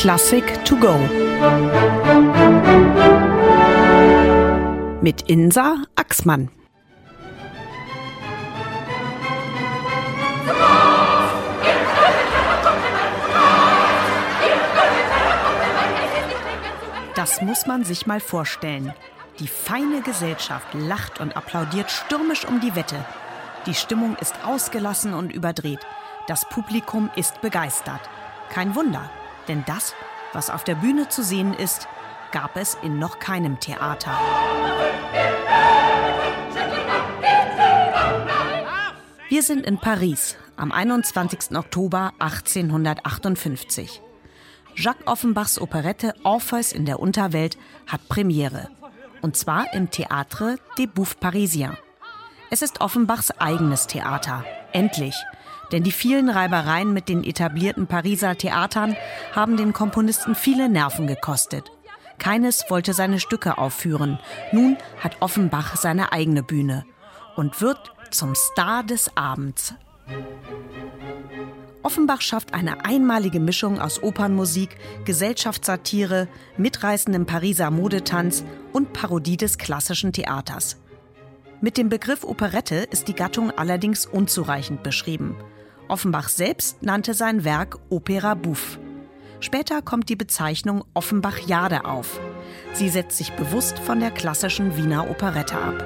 Klassik to go. Mit Insa Axmann. Das muss man sich mal vorstellen. Die feine Gesellschaft lacht und applaudiert stürmisch um die Wette. Die Stimmung ist ausgelassen und überdreht. Das Publikum ist begeistert. Kein Wunder, denn das, was auf der Bühne zu sehen ist, gab es in noch keinem Theater. Wir sind in Paris am 21. Oktober 1858. Jacques Offenbachs Operette Orpheus in der Unterwelt hat Premiere. Und zwar im Théâtre des Bouffes Parisiens. Es ist Offenbachs eigenes Theater. Endlich. Denn die vielen Reibereien mit den etablierten Pariser Theatern haben den Komponisten viele Nerven gekostet. Keines wollte seine Stücke aufführen. Nun hat Offenbach seine eigene Bühne und wird zum Star des Abends. Offenbach schafft eine einmalige Mischung aus Opernmusik, Gesellschaftssatire, mitreißendem Pariser Modetanz und Parodie des klassischen Theaters. Mit dem Begriff Operette ist die Gattung allerdings unzureichend beschrieben. Offenbach selbst nannte sein Werk Opera Bouffe. Später kommt die Bezeichnung Offenbach-Jade auf. Sie setzt sich bewusst von der klassischen Wiener Operette ab.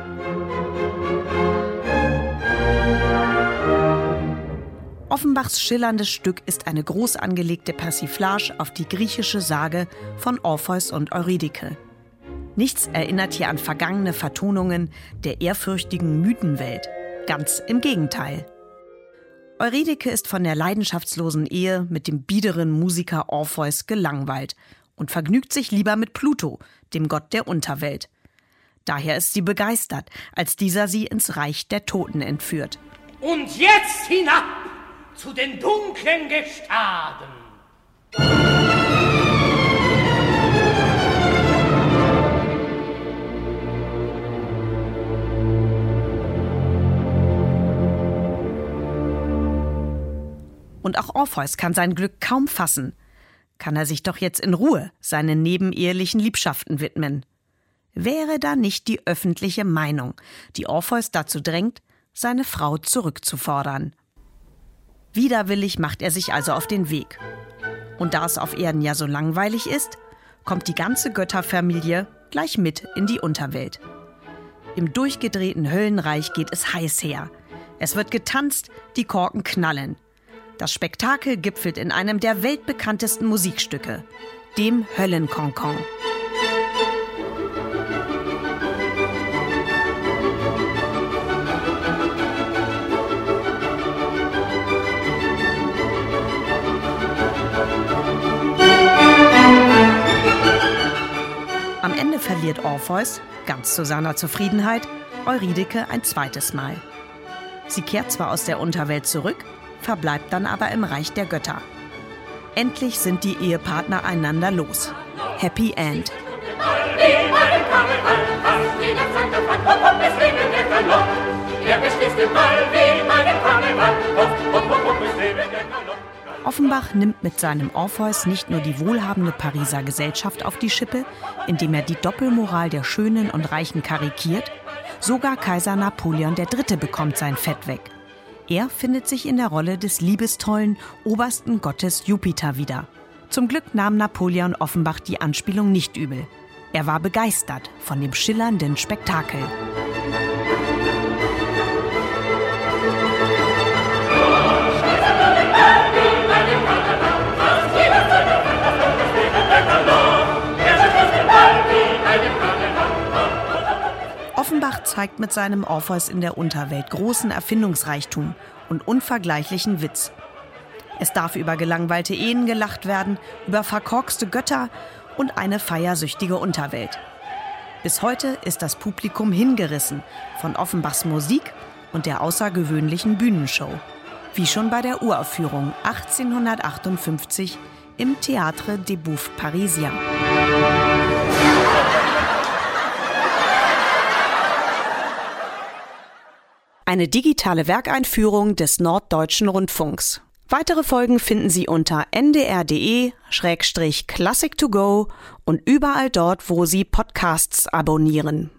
Offenbachs schillerndes Stück ist eine groß angelegte Persiflage auf die griechische Sage von Orpheus und Eurydike. Nichts erinnert hier an vergangene Vertonungen der ehrfürchtigen Mythenwelt. Ganz im Gegenteil. Eurydike ist von der leidenschaftslosen Ehe mit dem biederen Musiker Orpheus gelangweilt und vergnügt sich lieber mit Pluto, dem Gott der Unterwelt. Daher ist sie begeistert, als dieser sie ins Reich der Toten entführt. Und jetzt hinab zu den dunklen Gestaden. Und auch Orpheus kann sein Glück kaum fassen. Kann er sich doch jetzt in Ruhe seinen nebenehelichen Liebschaften widmen. Wäre da nicht die öffentliche Meinung, die Orpheus dazu drängt, seine Frau zurückzufordern? Widerwillig macht er sich also auf den Weg. Und da es auf Erden ja so langweilig ist, kommt die ganze Götterfamilie gleich mit in die Unterwelt. Im durchgedrehten Höllenreich geht es heiß her. Es wird getanzt, die Korken knallen. Das Spektakel gipfelt in einem der weltbekanntesten Musikstücke, dem Höllenkonkon. Am Ende verliert Orpheus, ganz zu seiner Zufriedenheit, Eurydike ein zweites Mal. Sie kehrt zwar aus der Unterwelt zurück, verbleibt dann aber im Reich der Götter. Endlich sind die Ehepartner einander los. Happy End. Offenbach nimmt mit seinem Orpheus nicht nur die wohlhabende Pariser Gesellschaft auf die Schippe, indem er die Doppelmoral der Schönen und Reichen karikiert, sogar Kaiser Napoleon III. bekommt sein Fett weg. Er findet sich in der Rolle des liebestollen obersten Gottes Jupiter wieder. Zum Glück nahm Napoleon Offenbach die Anspielung nicht übel. Er war begeistert von dem schillernden Spektakel. Zeigt mit seinem Orpheus in der Unterwelt großen Erfindungsreichtum und unvergleichlichen Witz. Es darf über gelangweilte Ehen gelacht werden, über verkorkste Götter und eine feiersüchtige Unterwelt. Bis heute ist das Publikum hingerissen von Offenbachs Musik und der außergewöhnlichen Bühnenshow. Wie schon bei der Uraufführung 1858 im Théâtre des Bouffes Parisiens. Eine digitale Werkeinführung des Norddeutschen Rundfunks. Weitere Folgen finden Sie unter ndr.de-classic to go und überall dort, wo Sie Podcasts abonnieren.